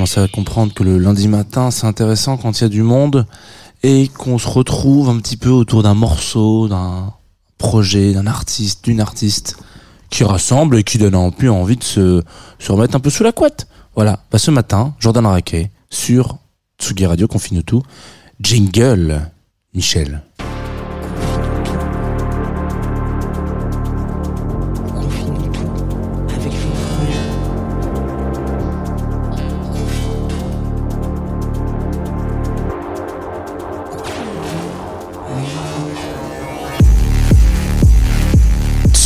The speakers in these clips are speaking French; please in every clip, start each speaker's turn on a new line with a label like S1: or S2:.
S1: Vous commencez à comprendre que le lundi matin, c'est intéressant quand il y a du monde et qu'on se retrouve un petit peu autour d'un morceau, d'un projet, d'un artiste, d'une artiste qui rassemble et qui donne en plus envie de se, se remettre un peu sous la couette. Voilà. Bah, ce matin, Jordan Raquet sur Tsugi Radio confine tout. Jingle, Michel.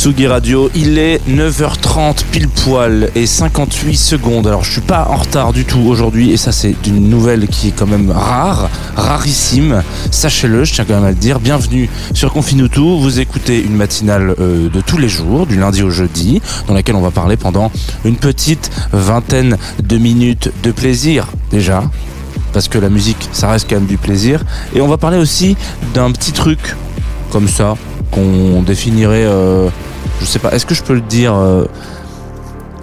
S1: Radio, il est 9h30 pile poil et 58 secondes. Alors je suis pas en retard du tout aujourd'hui et ça c'est une nouvelle qui est quand même rare, rarissime. Sachez-le, je tiens quand même à le dire. Bienvenue sur Confinutu. Vous écoutez une matinale euh, de tous les jours, du lundi au jeudi, dans laquelle on va parler pendant une petite vingtaine de minutes de plaisir déjà. Parce que la musique, ça reste quand même du plaisir. Et on va parler aussi d'un petit truc comme ça qu'on définirait euh, je sais pas, est-ce que je peux le dire euh,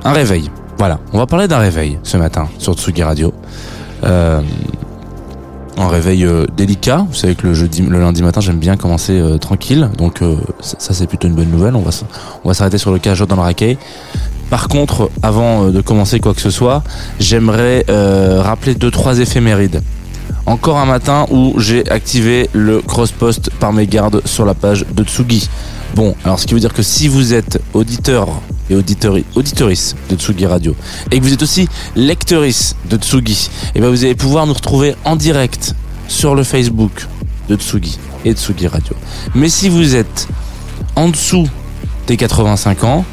S1: Un réveil. Voilà, on va parler d'un réveil ce matin sur Tsugi Radio. Euh, un réveil euh, délicat. Vous savez que le lundi matin, j'aime bien commencer tranquille. Donc ça, c'est plutôt une bonne nouvelle. On va, s'arrêter sur le cas dans le raquet. Par contre, avant de commencer quoi que ce soit, j'aimerais rappeler deux trois éphémérides. Encore un matin où j'ai activé le cross-post par mégarde sur la page de Tsugi. Bon, alors ce qui veut dire que si vous êtes auditeur et auditori, auditorice de Tsugi Radio et que vous êtes aussi lectrice de Tsugi, et ben vous allez pouvoir nous retrouver en direct sur le Facebook de Tsugi et Tsugi Radio. Mais si vous êtes en dessous des 85 ans,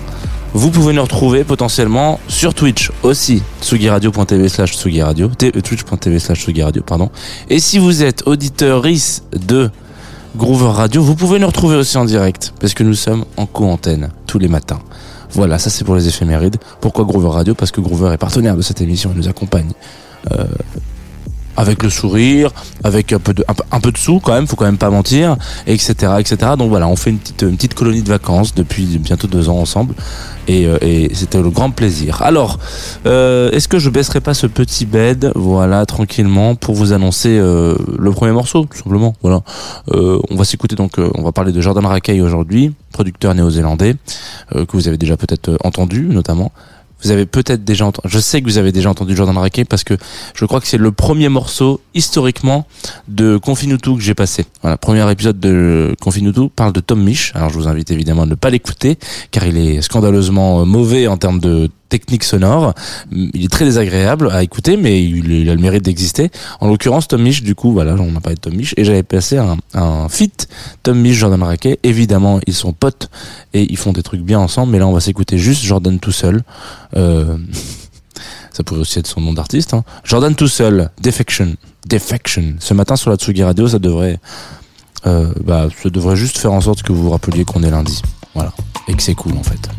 S1: vous pouvez nous retrouver potentiellement sur Twitch aussi, tsugiradio.tv slash tsugiradio, t- euh, twitch.tv slash tsugiradio, pardon. Et si vous êtes auditeur-ice de Groover Radio, vous pouvez nous retrouver aussi en direct, parce que nous sommes en co-antenne tous les matins. Voilà, ça c'est pour les éphémérides. Pourquoi Groover Radio? Parce que Groover est partenaire de cette émission, il nous accompagne. Euh, avec le sourire, avec un peu de, un, peu- de sous quand même, faut quand même pas mentir, etc., etc. Donc voilà, on fait une petite colonie de vacances depuis bientôt deux ans ensemble, et, euh, et c'était le grand plaisir. Alors, euh, est-ce que je baisserai pas ce petit bed, voilà, tranquillement, pour vous annoncer euh, le premier morceau, tout simplement. Voilà, on va s'écouter donc, on va parler de Jordan Rackey aujourd'hui, producteur néo-zélandais que vous avez déjà peut-être entendu, notamment. Vous avez peut-être déjà entendu, je sais que vous avez déjà entendu Jordan Rackey parce que je crois que c'est le premier morceau historiquement de Confinutu que j'ai passé. Voilà, premier épisode de Confinutu parle de Tom Misch. Alors je vous invite évidemment à ne pas l'écouter car il est scandaleusement mauvais en termes de technique sonore. Il est très désagréable à écouter mais il, a le mérite d'exister. En l'occurrence Tom Misch du coup voilà, on a parlé de Tom Misch et j'avais passé un, un feat Tom Misch Jordan Rackey. Évidemment, ils sont potes et ils font des trucs bien ensemble mais là on va s'écouter juste Jordan tout seul. Euh, ça pourrait aussi être son nom d'artiste. Hein. Jordan tout seul, Defection. Defection. Ce matin sur la Tsugi Radio, ça devrait, euh, bah, ça devrait juste faire en sorte que vous vous rappeliez qu'on est lundi. Voilà. Et que c'est cool en fait.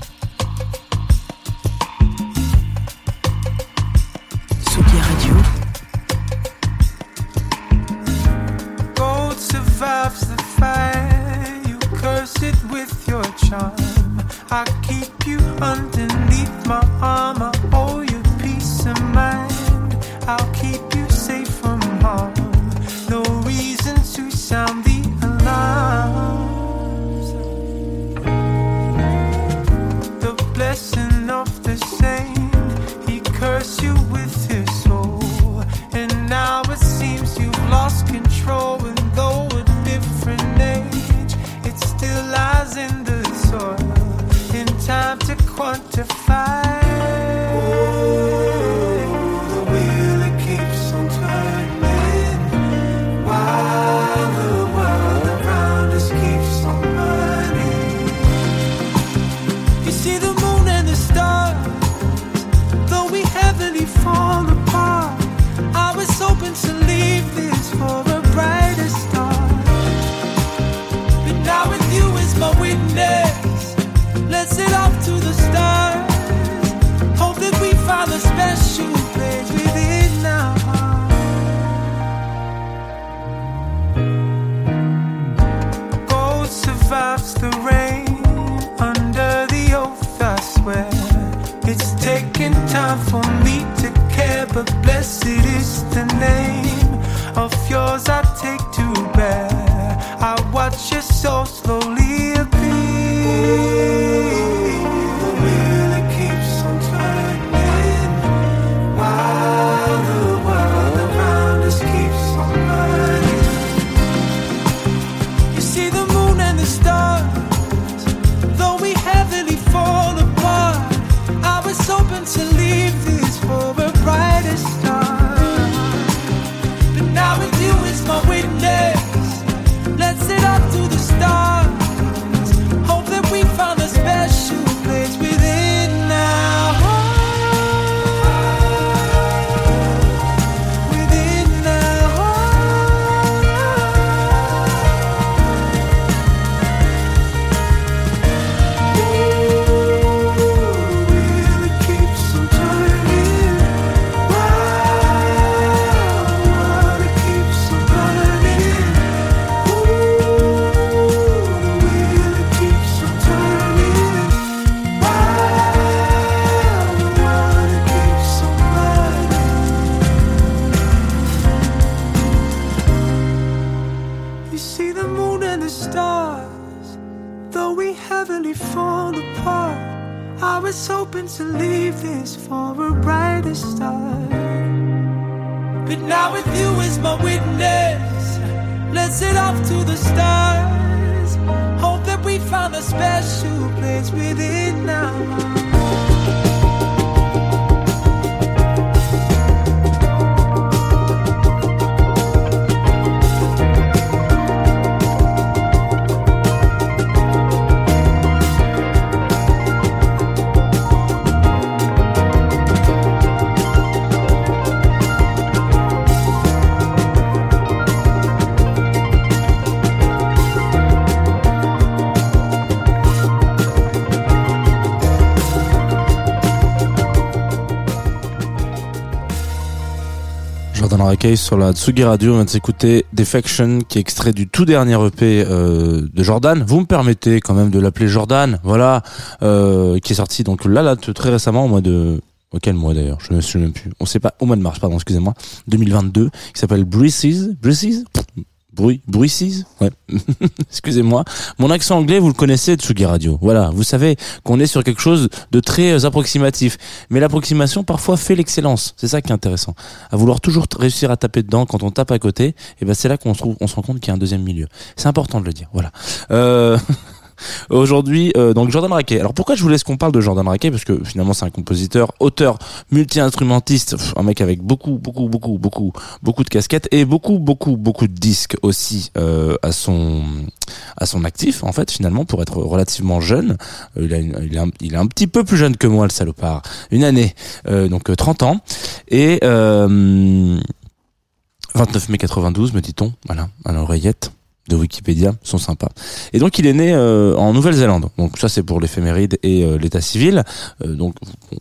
S2: Charm. I keep you underneath my arm.
S1: Rakei sur la Tsugi Radio. On vient de s'écouter Defection, qui est extrait du tout dernier EP euh, de Jordan. Vous me permettez quand même de l'appeler Jordan, voilà, euh, qui est sorti donc là, là, très récemment, au mois de Auquel mois d'ailleurs? Je ne souviens même plus. On sait pas. Au mois de mars, pardon, excusez-moi. 2022, qui s'appelle Breezes. Breezes? Bruit, Bruices Ouais. Excusez-moi. Mon accent anglais, vous le connaissez, Tsugi Radio. Voilà. Vous savez qu'on est sur quelque chose de très euh, approximatif. Mais l'approximation, parfois, fait l'excellence. C'est ça qui est intéressant. À vouloir toujours réussir à taper dedans quand on tape à côté, et ben, c'est là qu'on se trouve, on se rend compte qu'il y a un deuxième milieu. C'est important de le dire. Voilà. Euh... Aujourd'hui, euh, donc Jordan Raquet. Alors pourquoi je vous laisse qu'on parle de Jordan Raquet? Parce que finalement c'est un compositeur, auteur, multi-instrumentiste, un mec avec beaucoup, beaucoup, beaucoup, beaucoup, beaucoup de casquettes et beaucoup, beaucoup, beaucoup de disques aussi euh, à son à son actif en fait finalement pour être relativement jeune. Euh, il, a une- il, est un, est un petit peu plus jeune que moi le salopard, une année, euh, donc euh, 30 ans et euh, 29 mai 92 me dit-on, voilà à l'oreillette. De Wikipédia sont sympas. Et donc il est né euh, en Nouvelle-Zélande. Donc ça c'est pour l'éphéméride et euh, l'état civil. Euh, donc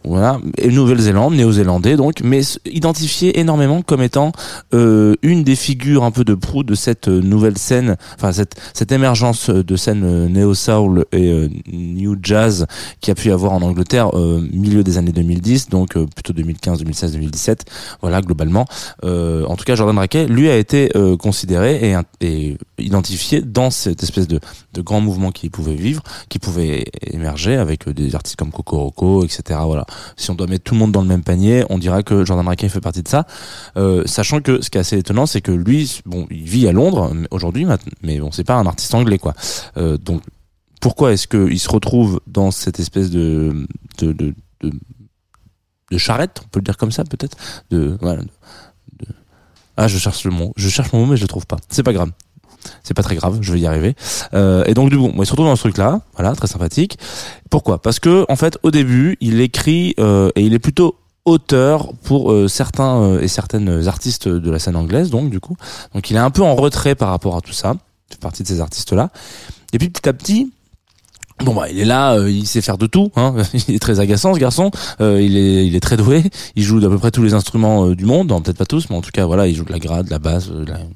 S1: voilà, et Nouvelle-Zélande, néo-zélandais donc, mais identifié énormément comme étant une des figures un peu de proue de cette nouvelle scène, enfin cette cette émergence de scène néo-soul et new jazz qui a pu avoir en Angleterre milieu des années 2010, donc plutôt 2015, 2016, 2017. Voilà globalement. En tout cas, Jordan Raquet, lui, a été considéré et, et identifié dans cette espèce de, grand mouvement qui pouvait vivre, qui pouvait émerger avec euh, des artistes comme Coco Roco, etc. Voilà. Si on doit mettre tout le monde dans le même panier, on dira que Jordan Raquet fait partie de ça. Euh, sachant que ce qui est assez étonnant, c'est que lui, bon, il vit à Londres aujourd'hui, mais bon, c'est pas un artiste anglais, quoi. Euh, donc, pourquoi est-ce qu'il se retrouve dans cette espèce de, charrette, on peut le dire comme ça, peut-être, ah, je cherche le mot, je cherche mon mot, mais je le trouve pas. C'est pas grave. C'est pas très grave, je vais y arriver. Euh, et donc du coup, il se retrouve dans ce truc-là, voilà, très sympathique. Pourquoi? Parce que en fait, au début, il écrit euh, et il est plutôt auteur pour euh, certains euh, et certaines artistes de la scène anglaise, donc du coup, donc il est un peu en retrait par rapport à tout ça. Fait partie de ces artistes-là. Et puis petit à petit, Bon bah il est là, euh, il sait faire de tout. Hein. Il est très agaçant ce garçon. Euh, il est il est très doué. Il joue d'à peu près tous les instruments euh, du monde, peut-être pas tous, mais en tout cas voilà, il joue de la grade, de la basse,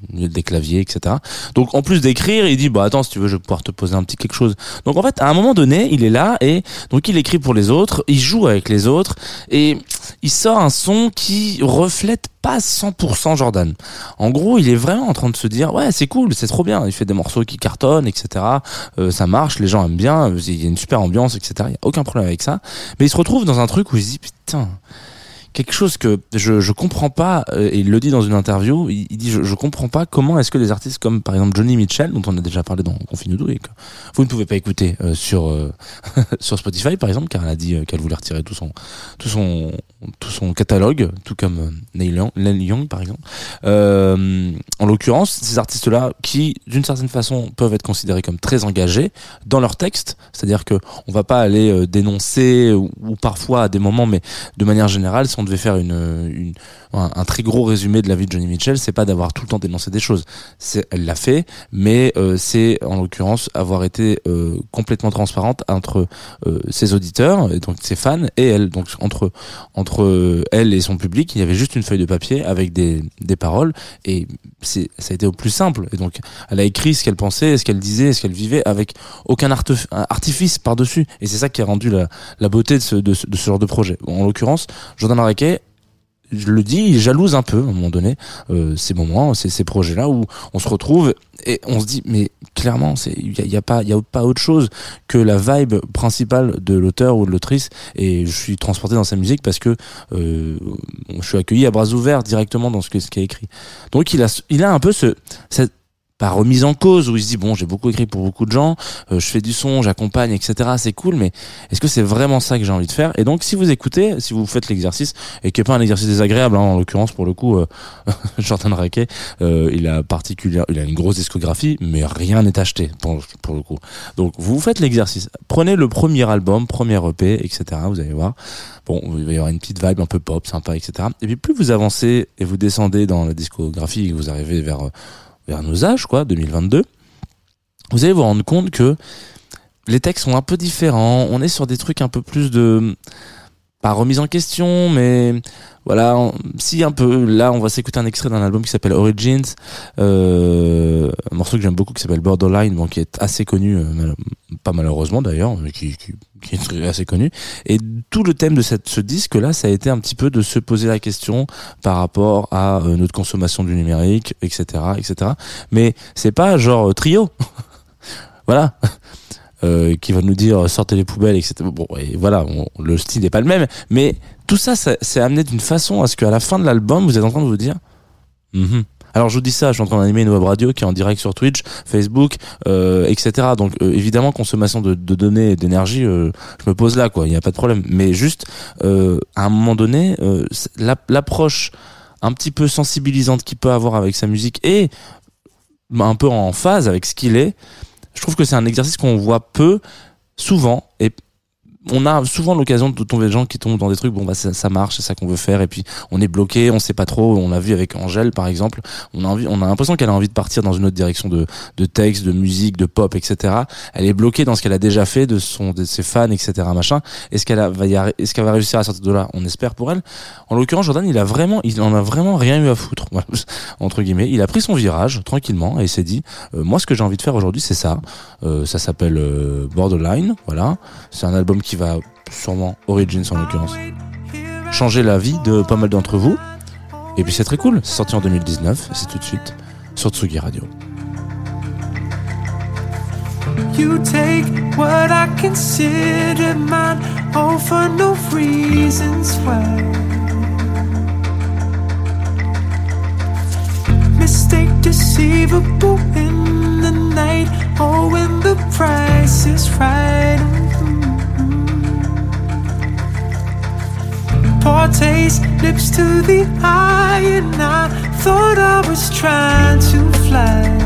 S1: des claviers, etc. Donc en plus d'écrire, il dit bah attends si tu veux je vais pouvoir te poser un petit quelque chose. Donc en fait à un moment donné il est là et donc il écrit pour les autres, il joue avec les autres et il sort un son qui reflète pas 100% Jordan. En gros, il est vraiment en train de se dire ouais c'est cool, c'est trop bien. Il fait des morceaux qui cartonnent, etc. Euh, ça marche, les gens aiment bien, il y a une super ambiance, etc. Il y a aucun problème avec ça. Mais il se retrouve dans un truc où il se dit putain quelque chose que je je comprends pas euh, et il le dit dans une interview il, dit je, je comprends pas comment est-ce que des artistes comme par exemple Johnny Mitchell dont on a déjà parlé dans Confinudo et que vous ne pouvez pas écouter euh, sur euh, sur Spotify par exemple car elle a dit qu'elle voulait retirer tout son tout son tout son catalogue tout comme Neil Young, Neil Young, par exemple. En l'occurrence ces artistes là qui d'une certaine façon peuvent être considérés comme très engagés dans leur texte c'est-à-dire que on va pas aller dénoncer ou, parfois à des moments mais de manière générale devait faire une, un, très gros résumé de la vie de Johnny Mitchell c'est pas d'avoir tout le temps dénoncé des choses. Elle l'a fait mais euh, c'est en l'occurrence avoir été euh, complètement transparente entre euh, ses auditeurs et donc ses fans et elle. Donc entre entre elle et son public il y avait juste une feuille de papier avec des des paroles et ça a été au plus simple. Et donc elle a écrit ce qu'elle pensait ce qu'elle disait ce qu'elle vivait avec aucun artifice par dessus et c'est ça qui a rendu la, beauté de ce, de genre de projet. En l'occurrence Jordan Je le dis, il jalouse un peu à un moment donné euh, ces moments, ces, ces projets-là où on se retrouve et on se dit mais clairement c'est il y a, y a pas y a pas autre chose que la vibe principale de l'auteur ou de l'autrice et je suis transporté dans sa musique parce que euh, je suis accueilli à bras ouverts directement dans ce que ce qu'il a écrit. Donc il a il a un peu ce cette remise en cause où il se dit bon j'ai beaucoup écrit pour beaucoup de gens euh, je fais du son j'accompagne etc c'est cool mais est-ce que c'est vraiment ça que j'ai envie de faire? Et donc si vous écoutez si vous faites l'exercice et qui pas un exercice désagréable hein, en l'occurrence pour le coup euh, Jordan Raquet euh, il a particulière il a une grosse discographie mais rien n'est acheté pour, le coup. Donc vous faites l'exercice. Prenez le premier album premier EP etc vous allez voir. Bon il va y avoir une petite vibe un peu pop sympa etc et puis plus vous avancez et vous descendez dans la discographie vous arrivez vers vers nos âges quoi 2022 vous allez vous rendre compte que les textes sont un peu différents on est sur des trucs un peu plus de pas remise en question, mais voilà, si un peu. Là, on va s'écouter un extrait d'un album qui s'appelle Origins, euh, un morceau que j'aime beaucoup qui s'appelle Borderline, bon, qui est assez connu, euh, pas malheureusement d'ailleurs, mais qui, qui, est assez connu. Et tout le thème de cette, ce disque-là, ça a été un petit peu de se poser la question par rapport à euh, notre consommation du numérique, etc., etc. Mais c'est pas genre euh, trio, voilà euh, qui va nous dire sortez les poubelles, etc. Bon, et voilà, le style n'est pas le même, mais tout ça, c'est amené d'une façon à ce qu'à la fin de l'album, vous êtes en train de vous dire. Mhm. Alors je vous dis ça, je suis en train d'animer une web radio qui est en direct sur Twitch, Facebook, euh, etc. Donc euh, évidemment consommation de, données et d'énergie, euh, je me pose là quoi, il n'y a pas de problème. Mais juste à un moment donné, l'approche un petit peu sensibilisante qu'il peut avoir avec sa musique et bah, un peu en phase avec ce qu'il est, je trouve que c'est un exercice qu'on voit peu, souvent, et on a souvent l'occasion de tomber des gens qui tombent dans des trucs bon bah ça, marche c'est ça qu'on veut faire et puis on est bloqué on sait pas trop on l'a vu avec Angèle par exemple. On a envie on a l'impression qu'elle a envie de partir dans une autre direction de de texte de musique de pop etc elle est bloquée dans ce qu'elle a déjà fait de son de ses fans etc machin. Est-ce qu'elle va y est-ce qu'elle va réussir à sortir de là? On espère pour elle. En l'occurrence Jordan il a vraiment il en a vraiment rien eu à foutre entre guillemets. Il a pris son virage tranquillement et s'est dit euh, moi ce que j'ai envie de faire aujourd'hui c'est ça. Euh, ça s'appelle euh, Borderline voilà. C'est un album qui va sûrement Origins en l'occurrence. Changer la vie de pas mal d'entre vous. Et puis c'est très cool. C'est sorti en 2019 c'est tout de suite sur Tsugi Radio.
S2: You take what I consider mine, all for no reasons why. Mistake deceivable in the night, oh, when the price is right. Taste, lips to the eye, and I thought I was trying to fly.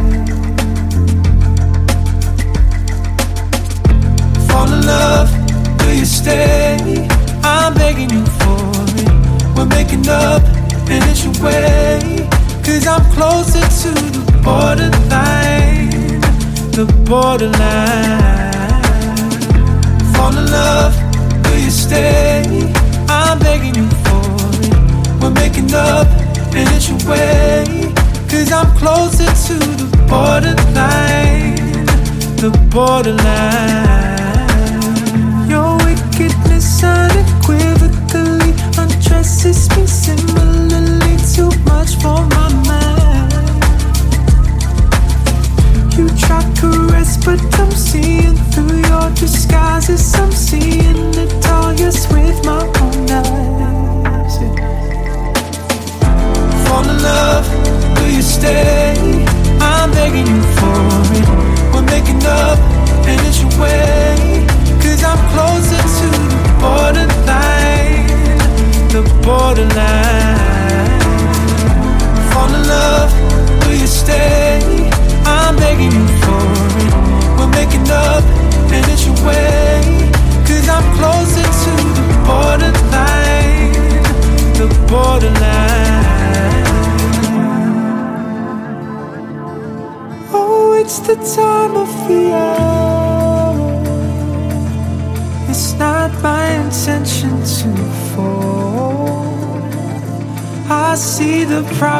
S2: fall in love? Do you stay? I'm begging you for it. We're making up, and it's your way. Cause I'm closer to the borderline. The borderline. Fall in love? Do you stay? I'm begging you for it. We're making up, and it's your way. Cause I'm closer to the borderline the borderline. Your wickedness unequivocally undresses me similarly too much for my but I'm seeing through your disguises. I'm seeing it all, yes, with my own eyes. Fall in love, do you stay? I'm begging you for it. We're making up, and it's your way. Cause I'm closer to the borderline. The borderline. Fall in love, do you stay?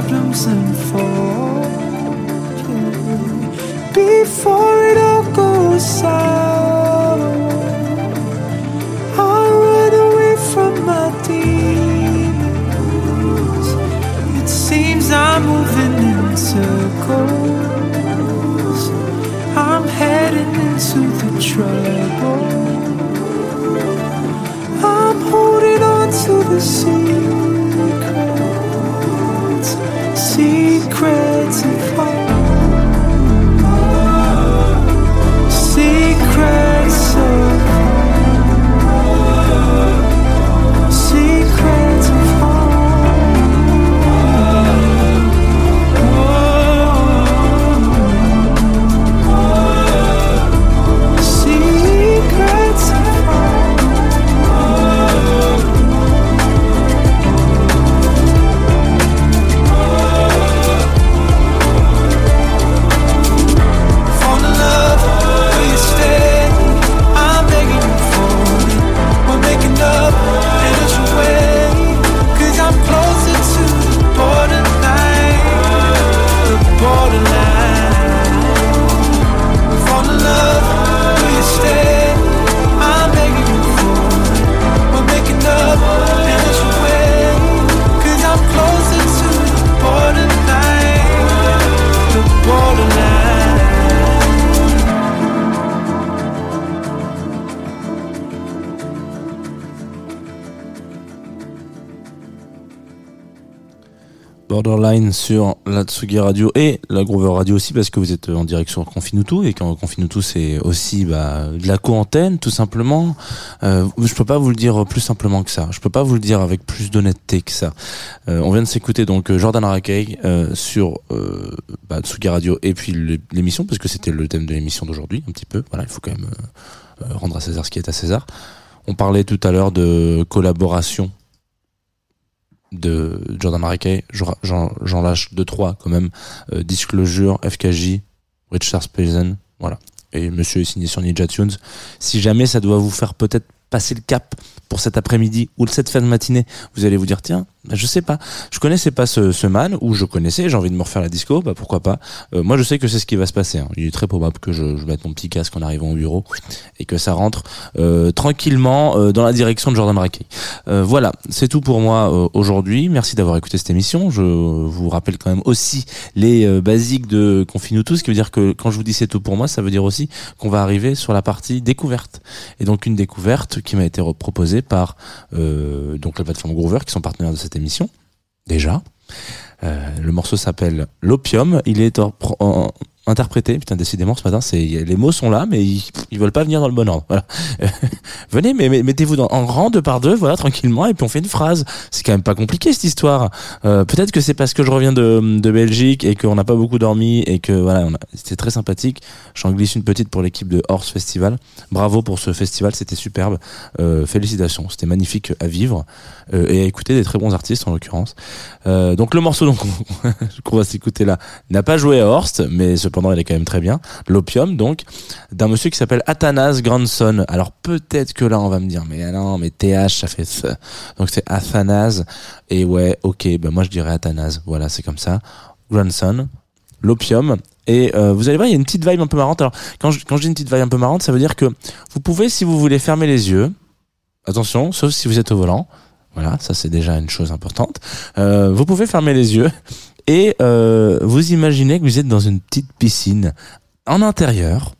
S2: Problems unfold before it all goes sour. I run away from my demons. It seems I'm moving in circles. I'm heading into the trouble. I'm holding on to the secrets,
S1: Sur la Tsugi Radio et la Groover Radio aussi parce que vous êtes en direction Confinutu et quand Confinutu c'est aussi bah, de la co-antenne tout simplement. Euh, je peux pas vous le dire plus simplement que ça. Je peux pas vous le dire avec plus d'honnêteté que ça. Euh, on vient de s'écouter donc euh, Jordan Rakei euh, sur euh, bah, Tsugi Radio et puis l'émission parce que c'était le thème de l'émission d'aujourd'hui un petit peu. Voilà, il faut quand même rendre à César ce qui est à César. On parlait tout à l'heure de collaboration de Jordan Marekay. J'en- lâche deux trois quand même. Euh, Disclosure, FKJ, Richard Spelzen, voilà. Et Monsieur est signé sur Ninja Tunes. Si jamais ça doit vous faire peut-être passer le cap pour cet après-midi ou cette fin de matinée, vous allez vous dire tiens, je sais pas, je connaissais pas ce, ce man ou je connaissais, j'ai envie de me refaire la disco, bah pourquoi pas. Euh, moi je sais que c'est ce qui va se passer. hein. Il est très probable que je, je mette mon petit casque en arrivant au bureau et que ça rentre euh, tranquillement euh, dans la direction de Jordan Marekay. Euh, voilà, c'est tout pour moi euh, aujourd'hui. Merci d'avoir écouté cette émission. Je vous rappelle quand même aussi les euh, basiques de Confine-nous tous, ce qui veut dire que quand je vous dis c'est tout pour moi, ça veut dire aussi qu'on va arriver sur la partie découverte. Et donc une découverte qui m'a été proposée par donc la plateforme Groover, qui sont partenaires de cette émission déjà. Euh, le morceau s'appelle L'opium. Il est en- en- interprété. Putain, décidément, ce matin, c'est les mots sont là, mais ils, ils veulent pas venir dans le bon ordre. Voilà. Venez, mais, mettez-vous en rang deux par deux, voilà, tranquillement, et puis on fait une phrase. C'est quand même pas compliqué cette histoire. Euh, Peut-être que c'est parce que je reviens de, de Belgique et qu'on n'a pas beaucoup dormi et que voilà, c'était très sympathique. J'en glisse une petite pour l'équipe de Horse Festival. Bravo pour ce festival, c'était superbe. Euh, félicitations, c'était magnifique à vivre euh, et à écouter des très bons artistes en l'occurrence. Euh, donc le morceau donc qu'on va s'écouter là n'a pas joué à Horst, mais cependant il est quand même très bien. L'opium donc d'un monsieur qui s'appelle Athanas Grandson. Alors peut-être que là on va me dire mais non mais TH ça fait. Donc c'est Athanas et ouais ok ben moi je dirais Athanas. Voilà c'est comme ça. Grandson, l'opium. Et euh, vous allez voir, il y a une petite vibe un peu marrante. Alors, quand je, quand je dis une petite vibe un peu marrante, ça veut dire que vous pouvez, si vous voulez, fermer les yeux. Attention, sauf si vous êtes au volant. Voilà, ça c'est déjà une chose importante. Euh, vous pouvez fermer les yeux et euh, vous imaginez que vous êtes dans une petite piscine en intérieur.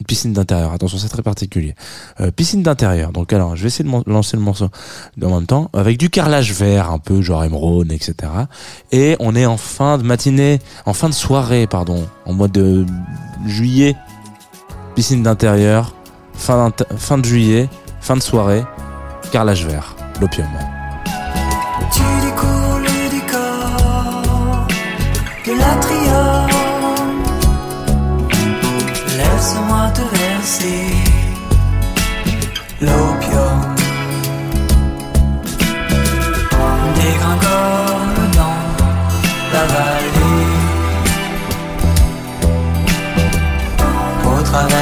S1: Une piscine d'intérieur, attention, c'est très particulier. Euh, piscine d'intérieur. Donc alors, je vais essayer de lancer le morceau en même temps, avec du carrelage vert, un peu genre émeraude, etc. Et on est en fin de matinée, en fin de soirée, pardon, en mois de juillet. Piscine d'intérieur, fin, fin de juillet, fin de soirée, carrelage vert, l'opium.
S2: L'atrium. Laisse-moi te verser l'opium. Dégringole dans la vallée. Au travers